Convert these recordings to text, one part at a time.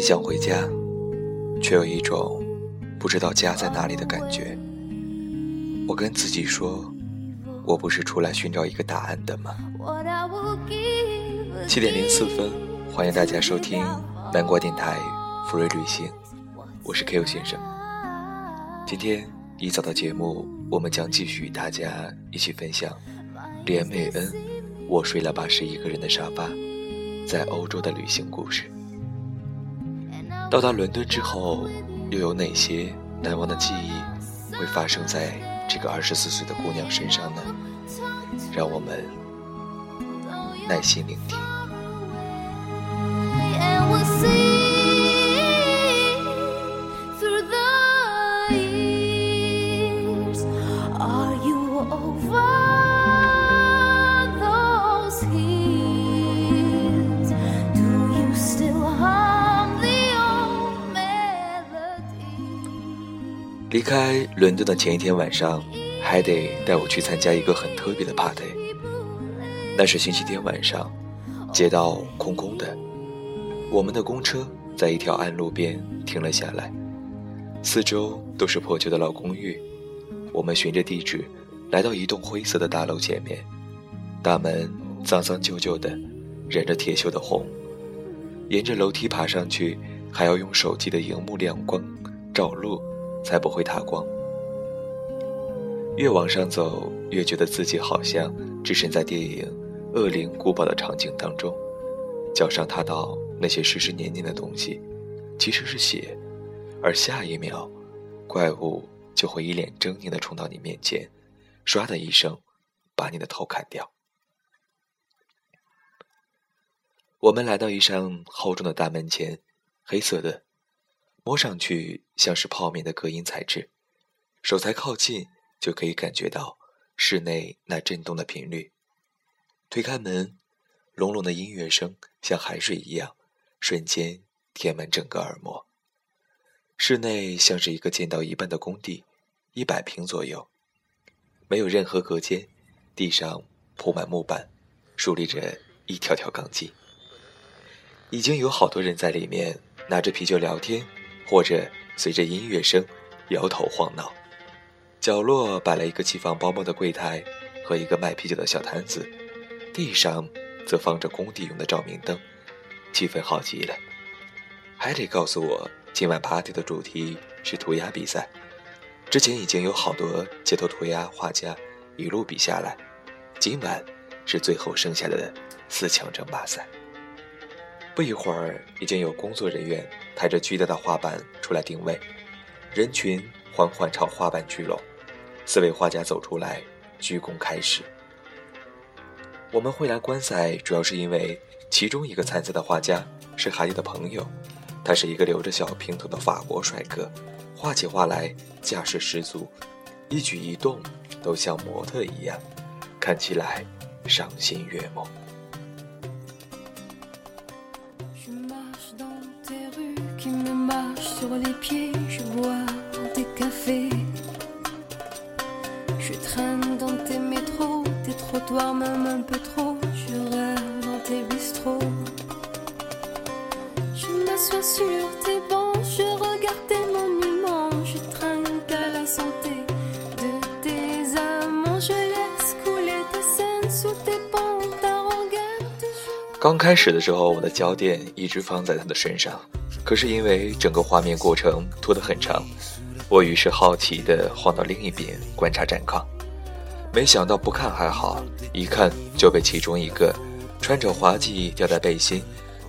想回家，却有一种不知道家在哪里的感觉。我跟自己说，我不是出来寻找一个答案的吗？七点零四分，欢迎大家收听南瓜电台福瑞旅行，我是 Q 先生。今天一早的节目，我们将继续与大家一起分享连美恩《我睡了八十一个人的沙发》在欧洲的旅行故事。到达伦敦之后，又有哪些难忘的记忆会发生在这个二十四岁的姑娘身上呢？让我们耐心聆听。离开伦敦的前一天晚上，还得带我去参加一个很特别的 party。那是星期天晚上，街道空空的，我们的公车在一条暗路边停了下来，四周都是破旧的老公寓。我们循着地址来到一栋灰色的大楼前面，大门脏脏旧旧的，染着铁锈的红。沿着楼梯爬上去，还要用手机的荧幕亮光照路，才不会塌光。越往上走，越觉得自己好像置身在电影《恶灵古堡》的场景当中，脚上踏到那些湿湿黏黏的东西，其实是血，而下一秒，怪物就会一脸狰狞地冲到你面前，唰的一声，把你的头砍掉。我们来到一扇厚重的大门前，黑色的，摸上去像是泡面的隔音材质，手才靠近就可以感觉到室内那震动的频率。推开门，隆隆的音乐声像海水一样，瞬间填满整个耳膜。室内像是一个建到一半的工地，一百平左右，没有任何隔间，地上铺满木板，竖立着一条条钢筋。已经有好多人在里面拿着啤酒聊天，或者随着音乐声摇头晃脑。角落摆了一个寄放包包的柜台和一个卖啤酒的小摊子，地上则放着工地用的照明灯，气氛好极了。还得告诉我，今晚 party 的主题是涂鸦比赛。之前已经有好多街头涂鸦画家一路比下来，今晚是最后剩下的四强争霸赛。不一会儿，已经有工作人员抬着巨大的画板出来定位，人群缓缓朝画板聚拢。四位画家走出来，鞠躬开始。我们会来观赛，主要是因为其中一个参赛的画家是海蒂的朋友，他是一个留着小平头的法国帅哥，画起画来架势十足，一举一动都像模特一样，看起来赏心悦目。Toi même un peu trop, je rêve dans tes bistrots. Je m'assois sur tes bancs, je regarde tes monuments, je trinque à la santé de tes amants, je laisse couler tes scènes sous tes pentes arrogantes. 刚开始的时候，我的焦点一直放在他的身上，可是因为整个画面过程拖得很长，我于是好奇地晃到另一边观察战况。没想到不看还好，一看就被其中一个穿着滑稽吊带背心、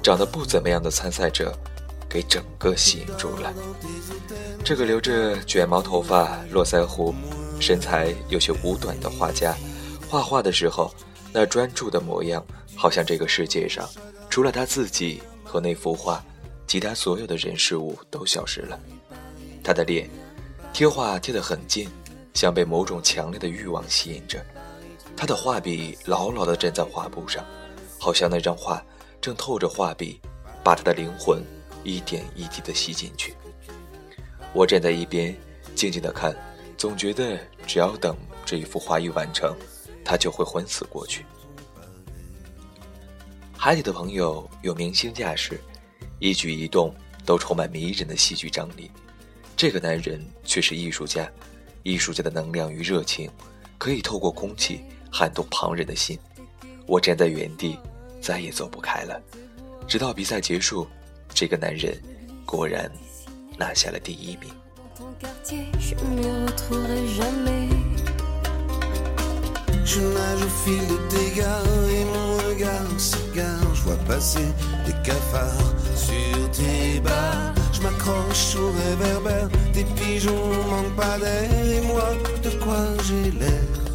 长得不怎么样的参赛者，给整个吸引住了。这个留着卷毛头发、络腮胡、身材有些五短的画家，画画的时候那专注的模样，好像这个世界上除了他自己和那幅画，其他所有的人事物都消失了。他的脸贴画贴得很近，像被某种强烈的欲望吸引着。他的画笔牢牢地粘在画布上，好像那张画正透着画笔，把他的灵魂一点一滴地吸进去。我站在一边，静静地看，总觉得只要等这一幅画一完成，他就会昏死过去。海底的朋友有明星架势，一举一动都充满迷人的戏剧张力。这个男人却是艺术家，艺术家的能量与热情，可以透过空气。撼动旁人的心，我站在原地，再也走不开了。直到比赛结束，这个男人果然拿下了第一名。m'accroche au réverbère, des pigeons manquent pas d'air et moi de quoi j'ai l'air.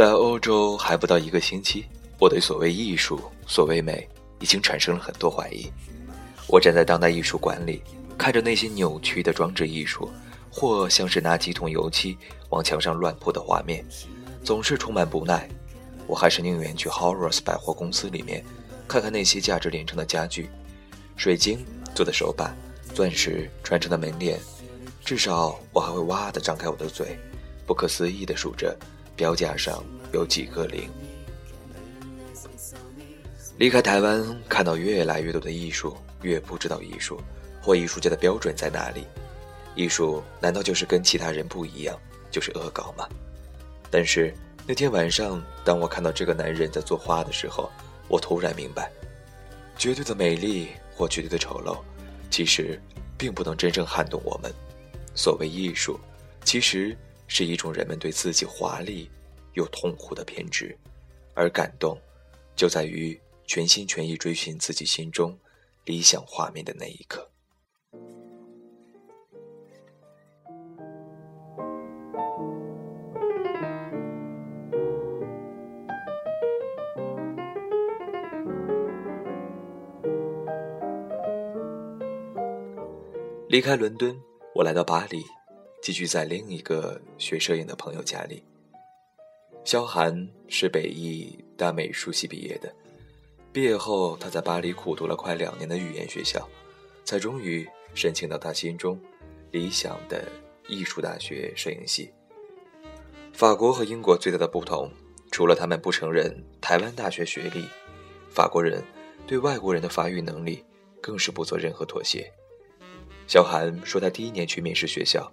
在欧洲还不到一个星期，我对所谓艺术、所谓美已经产生了很多怀疑。我站在当代艺术馆里，看着那些扭曲的装置艺术，或像是拿几桶油漆往墙上乱泼的画面，总是充满不耐。我还是宁愿去 Horus 百货公司里面，看看那些价值连城的家具，水晶做的手把，钻石穿成的门帘。至少我还会哇的张开我的嘴，不可思议的数着。标价上有几个零。离开台湾，看到越来越多的艺术，越不知道艺术或艺术家的标准在哪里。艺术难道就是跟其他人不一样，就是恶搞吗？但是那天晚上，当我看到这个男人在作画的时候，我突然明白，绝对的美丽或绝对的丑陋，其实并不能真正撼动我们。所谓艺术，其实。是一种人们对自己华丽又痛苦的偏执，而感动，就在于全心全意追寻自己心中理想画面的那一刻。离开伦敦，我来到巴黎。寄居在另一个学摄影的朋友家里。萧寒是北艺大美术系毕业的，毕业后他在巴黎苦读了快两年的语言学校，才终于申请到他心中理想的艺术大学摄影系。法国和英国最大的不同，除了他们不承认台湾大学学历，法国人对外国人的法语能力更是不做任何妥协。萧寒说，他第一年去面试学校。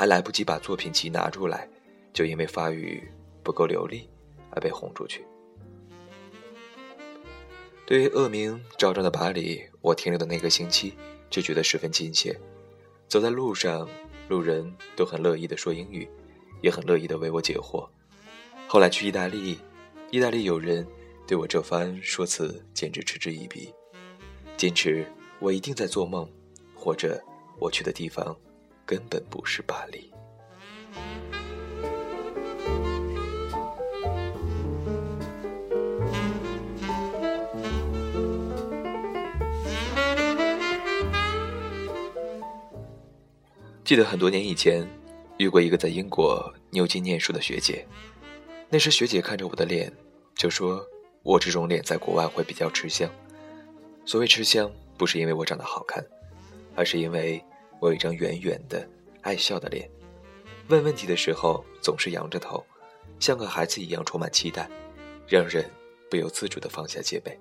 还来不及把作品集拿出来，就因为法语不够流利而被轰出去。对于恶名昭彰的巴黎，我停留的那个星期就觉得十分亲切。走在路上，路人都很乐意的说英语，也很乐意的为我解惑。后来去意大利，意大利友人对我这番说辞简直嗤之以鼻，坚持我一定在做梦，或者我去的地方。根本不是巴黎。记得很多年以前，遇过一个在英国牛津念书的学姐。那时学姐看着我的脸，就说我这种脸在国外会比较吃香。所谓吃香，不是因为我长得好看，而是因为。我有一张圆圆的、爱笑的脸，问问题的时候总是仰着头，像个孩子一样充满期待，让人不由自主地放下戒备。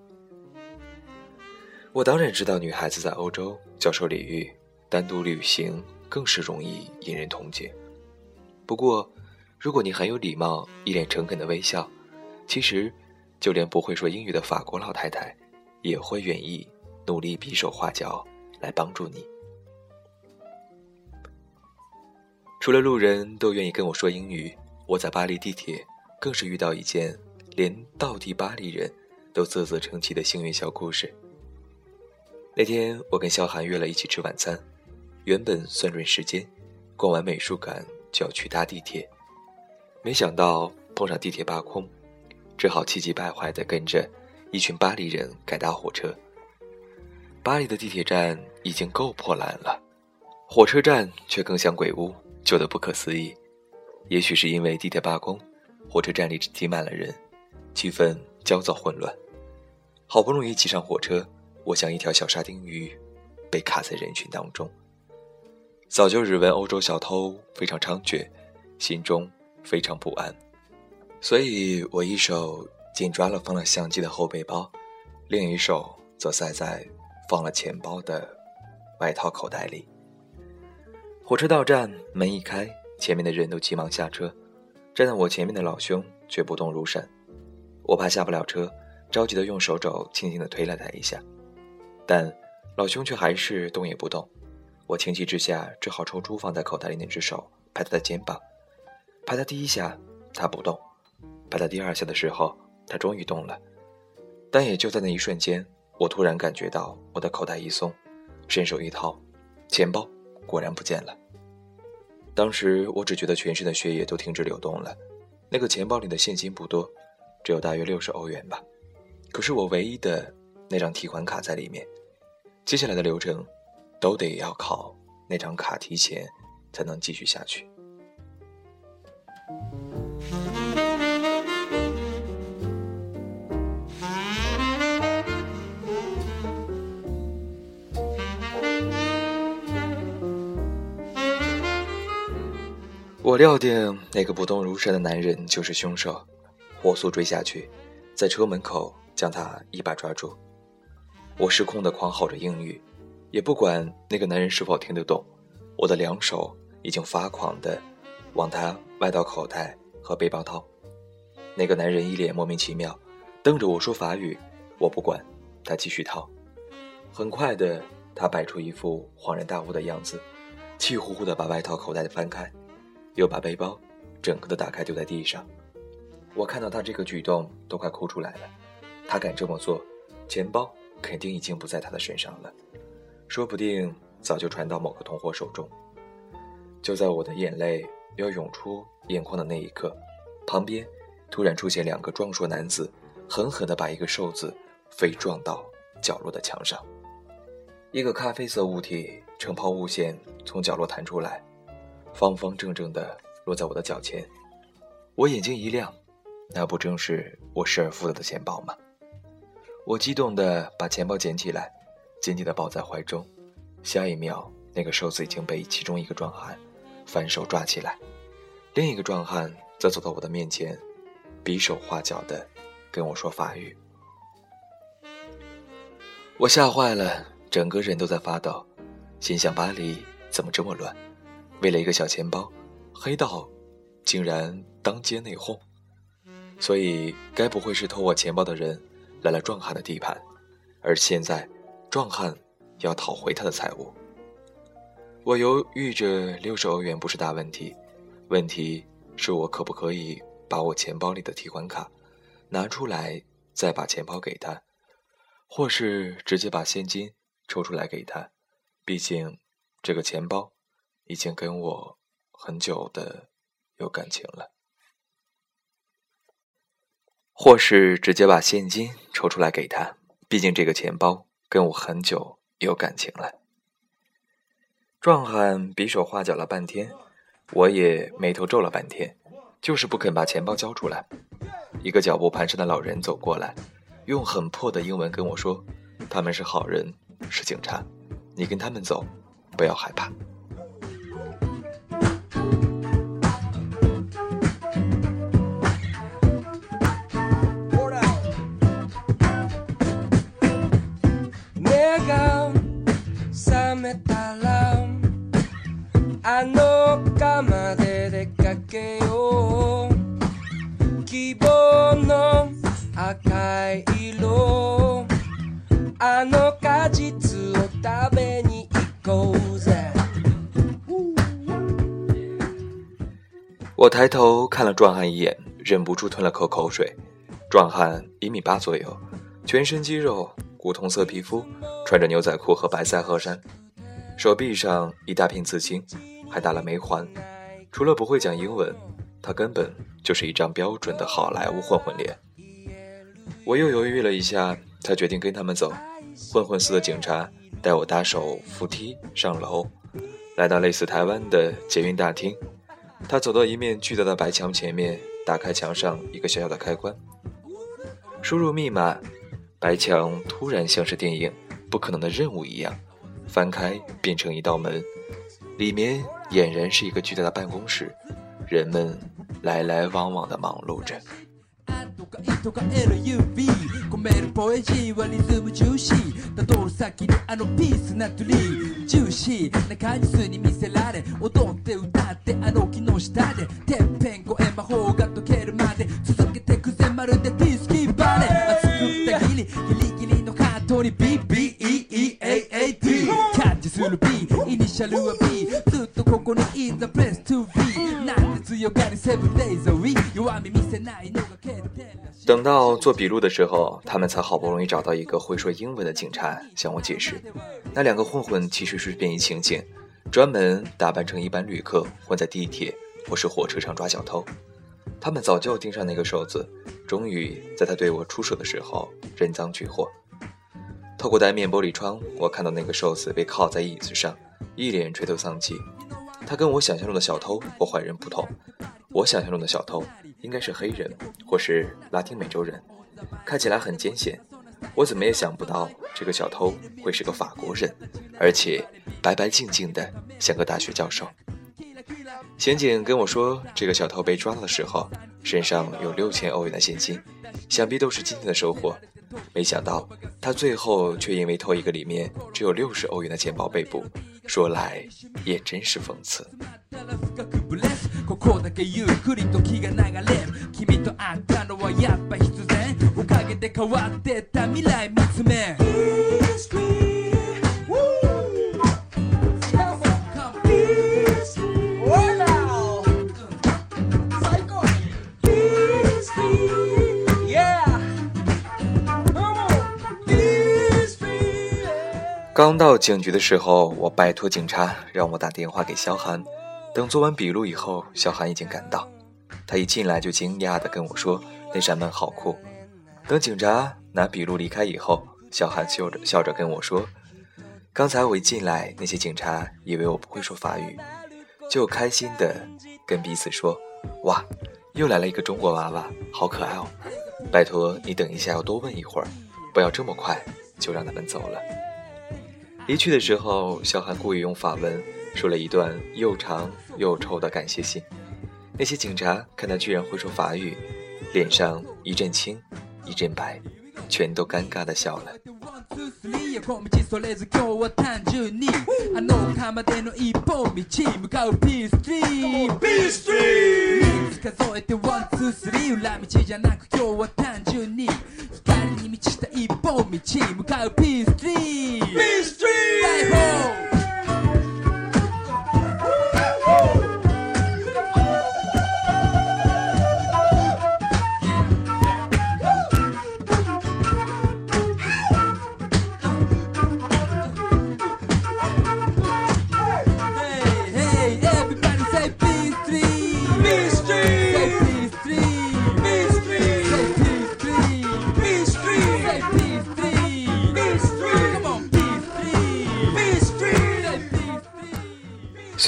我当然知道，女孩子在欧洲教授礼遇，单独旅行更是容易引人同情。不过，如果你很有礼貌，一脸诚恳的微笑，其实，就连不会说英语的法国老太太，也会愿意努力比手画脚来帮助你。除了路人都愿意跟我说英语，我在巴黎地铁更是遇到一件连道地巴黎人都啧啧称奇的幸运小故事。那天我跟萧寒约了一起吃晚餐，原本算准时间，逛完美术馆就要去搭地铁，没想到碰上地铁罢工，只好气急败坏地跟着一群巴黎人改搭火车。巴黎的地铁站已经够破烂了，火车站却更像鬼屋。旧的不可思议，也许是因为地铁罢工，火车站里挤满了人，气氛焦躁混乱。好不容易挤上火车，我像一条小沙丁鱼，被卡在人群当中。早就耳闻欧洲小偷非常猖獗，心中非常不安，所以我一手紧抓了放了相机的后背包，另一手则塞在放了钱包的外套口袋里。火车到站，门一开，前面的人都急忙下车，站在我前面的老兄却不动如山。我怕下不了车，着急的用手肘轻轻的推了他一下，但老兄却还是动也不动。我情急之下，只好抽出放在口袋里那只手，拍他的肩膀。拍他第一下，他不动；拍他第二下的时候，他终于动了。但也就在那一瞬间，我突然感觉到我的口袋一松，伸手一掏，钱包。果然不见了。当时我只觉得全身的血液都停止流动了。那个钱包里的现金不多，只有大约六十欧元吧。可是我唯一的那张提款卡在里面。接下来的流程，都得要靠那张卡提钱，才能继续下去。我料定那个不动如山的男人就是凶手，火速追下去，在车门口将他一把抓住。我失控的狂吼着英语，也不管那个男人是否听得懂。我的两手已经发狂的往他外套口袋和背包掏。那个男人一脸莫名其妙，瞪着我说法语，我不管，他继续掏。很快的，他摆出一副恍然大悟的样子，气呼呼的把外套口袋翻开。又把背包整个的打开丢在地上，我看到他这个举动都快哭出来了。他敢这么做，钱包肯定已经不在他的身上了，说不定早就传到某个同伙手中。就在我的眼泪要涌出眼眶的那一刻，旁边突然出现两个壮硕男子，狠狠地把一个瘦子飞撞到角落的墙上，一个咖啡色物体呈抛物线从角落弹出来。方方正正的落在我的脚前，我眼睛一亮，那不正是我失而复得的钱包吗？我激动的把钱包捡起来，紧紧的抱在怀中。下一秒，那个瘦子已经被其中一个壮汉反手抓起来，另一个壮汉则走到我的面前，比手画脚的跟我说法语。我吓坏了，整个人都在发抖，心想巴黎怎么这么乱？为了一个小钱包，黑道竟然当街内讧，所以该不会是偷我钱包的人来了壮汉的地盘，而现在壮汉要讨回他的财物。我犹豫着，六十欧元不是大问题，问题是我可不可以把我钱包里的提款卡拿出来，再把钱包给他，或是直接把现金抽出来给他？毕竟这个钱包。已经跟我很久的有感情了，或是直接把现金抽出来给他，毕竟这个钱包跟我很久有感情了。壮汉比手画脚了半天，我也眉头皱了半天，就是不肯把钱包交出来。一个脚步蹒跚的老人走过来，用很破的英文跟我说：“他们是好人，是警察，你跟他们走，不要害怕。”头看了壮汉一眼，忍不住吞了口口水。壮汉一米八左右，全身肌肉，古铜色皮肤，穿着牛仔裤和白色鹤衫，手臂上一大片刺青，还打了眉环。除了不会讲英文，他根本就是一张标准的好莱坞混混脸。我又犹豫了一下，才决定跟他们走。混混似的警察带我搭手扶梯上楼，来到类似台湾的捷运大厅。他走到一面巨大的白墙前面，打开墙上一个小小的开关，输入密码，白墙突然像是电影《不可能的任务》一样，翻开变成一道门，里面俨然是一个巨大的办公室，人们来来往往的忙碌着。とか「い」とか「LUV」込めるポエジーはリズム重視たどる先にあのピースなトリージューシーな感じ数に見せられ踊って歌ってあの木の下でてっぺん越え魔法が解けるまで続けてくぜまるでディスキーバレー熱くったぎりギリギリのハートに BBEEAAT キャッチする B イニシャルは B ずっとここに in the place to be なんで強がり seven days a week 弱み見せないの等到做笔录的时候，他们才好不容易找到一个会说英文的警察向我解释，那两个混混其实是便衣刑警，专门打扮成一般旅客混在地铁或是火车上抓小偷。他们早就盯上那个瘦子，终于在他对我出手的时候认赃俱获。透过单面玻璃窗，我看到那个瘦子被铐在椅子上，一脸垂头丧气。他跟我想象中的小偷或坏人不同，我想象中的小偷应该是黑人或是拉丁美洲人，看起来很艰险。我怎么也想不到这个小偷会是个法国人，而且白白净净的，像个大学教授。刑警跟我说，这个小偷被抓到的时候，身上有六千欧元的现金，想必都是今天的收获。没想到他最后却因为偷一个里面只有六十欧元的钱包被捕，说来也真是讽刺。ここだけゆっくりと気が流れ君と会ったのはやっぱ必然おかげで変わってた未来見つめ刚到警局的时候，我拜托警察让我打电话给萧寒。等做完笔录以后，萧寒已经赶到。他一进来就惊讶地跟我说：“那扇门好酷。”等警察拿笔录离开以后，萧寒笑着笑着跟我说：“刚才我一进来，那些警察以为我不会说法语，就开心地跟彼此说：‘哇，又来了一个中国娃娃，好可爱哦！’拜托你等一下，要多问一会儿，不要这么快就让他们走了。”离去的时候，小韩故意用法文说了一段又长又臭的感谢信。那些警察看他居然会说法语，脸上一阵青一阵白，全都尴尬的笑了。道した一本道向かうピンスリーピンスリー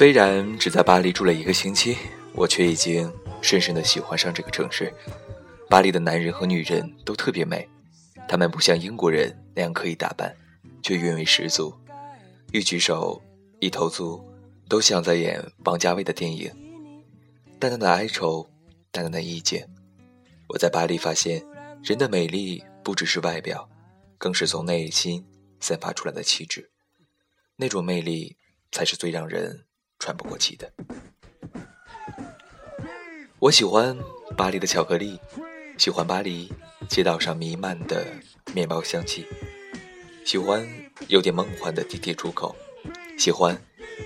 虽然只在巴黎住了一个星期，我却已经深深的喜欢上这个城市。巴黎的男人和女人都特别美，他们不像英国人那样刻意打扮，却韵味十足。一举手，一投足，都像在演王家卫的电影。淡淡的哀愁，淡淡的意境。我在巴黎发现，人的美丽不只是外表，更是从内心散发出来的气质。那种魅力才是最让人喘不过气的。我喜欢巴黎的巧克力，喜欢巴黎街道上弥漫的面包香气，喜欢有点梦幻的地铁出口，喜欢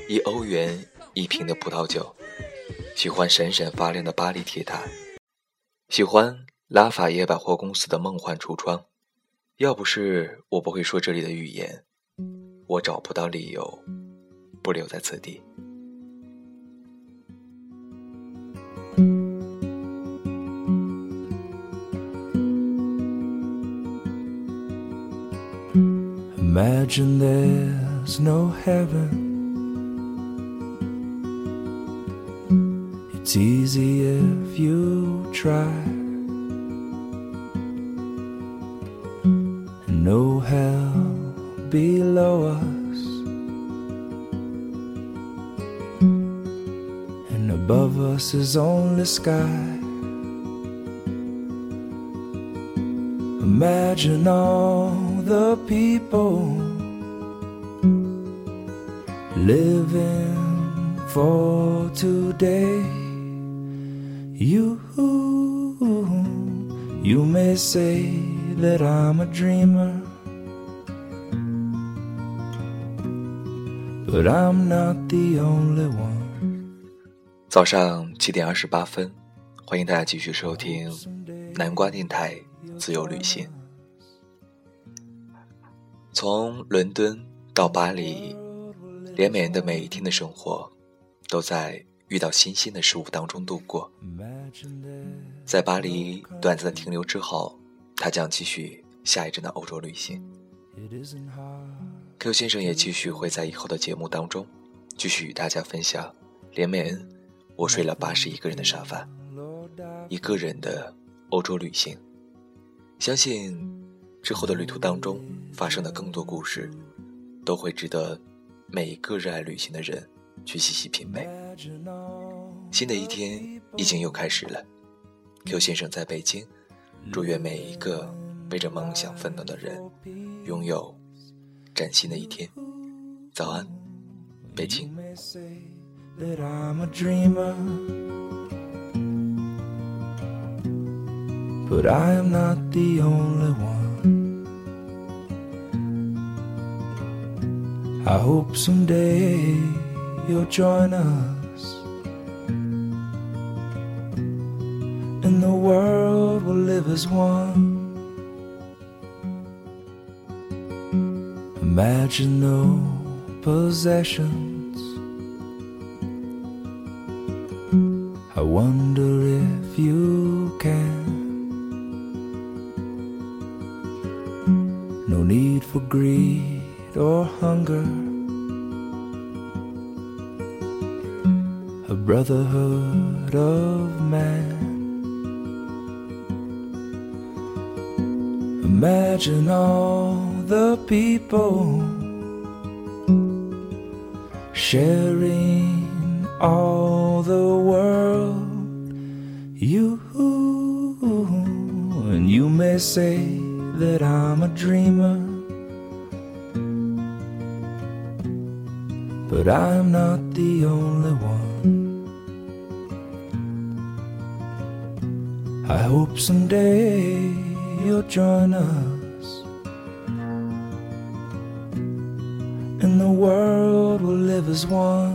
一欧元一瓶的葡萄酒，喜欢闪闪发亮的巴黎铁塔，喜欢拉法耶百货公司的梦幻橱窗。要不是我不会说这里的语言，我找不到理由不留在此地。Imagine there's no heaven. It's easy if you try. And no hell below us. And above us is only sky. Imagine all the people living for today. You, you may say that I'm a dreamer, but I'm not the only one. 早上七点二十八分，欢迎大家继续收听南瓜电台自由旅行。从伦敦到巴黎，连美恩的每一天的生活，都在遇到新鲜的事物当中度过。在巴黎短暂的停留之后，他将继续下一站的欧洲旅行。Q 先生也继续会在以后的节目当中，继续与大家分享连美恩我睡了八十一个人的沙发，一个人的欧洲旅行。相信之后的旅途当中发生的更多故事，都会值得每一个热爱旅行的人去细细品味。新的一天已经又开始了，Q 先生在北京，祝愿每一个为着梦想奋斗的人，拥有崭新的一天。早安，北京。But I am not the only one. I hope someday you'll join us. And the world will live as one. Imagine no possessions. I wonder brotherhood of man. Imagine all the people sharing all the world. You and you may say that I'm a dreamer, but I'm not the hope someday you'll join us, and the world will live as one.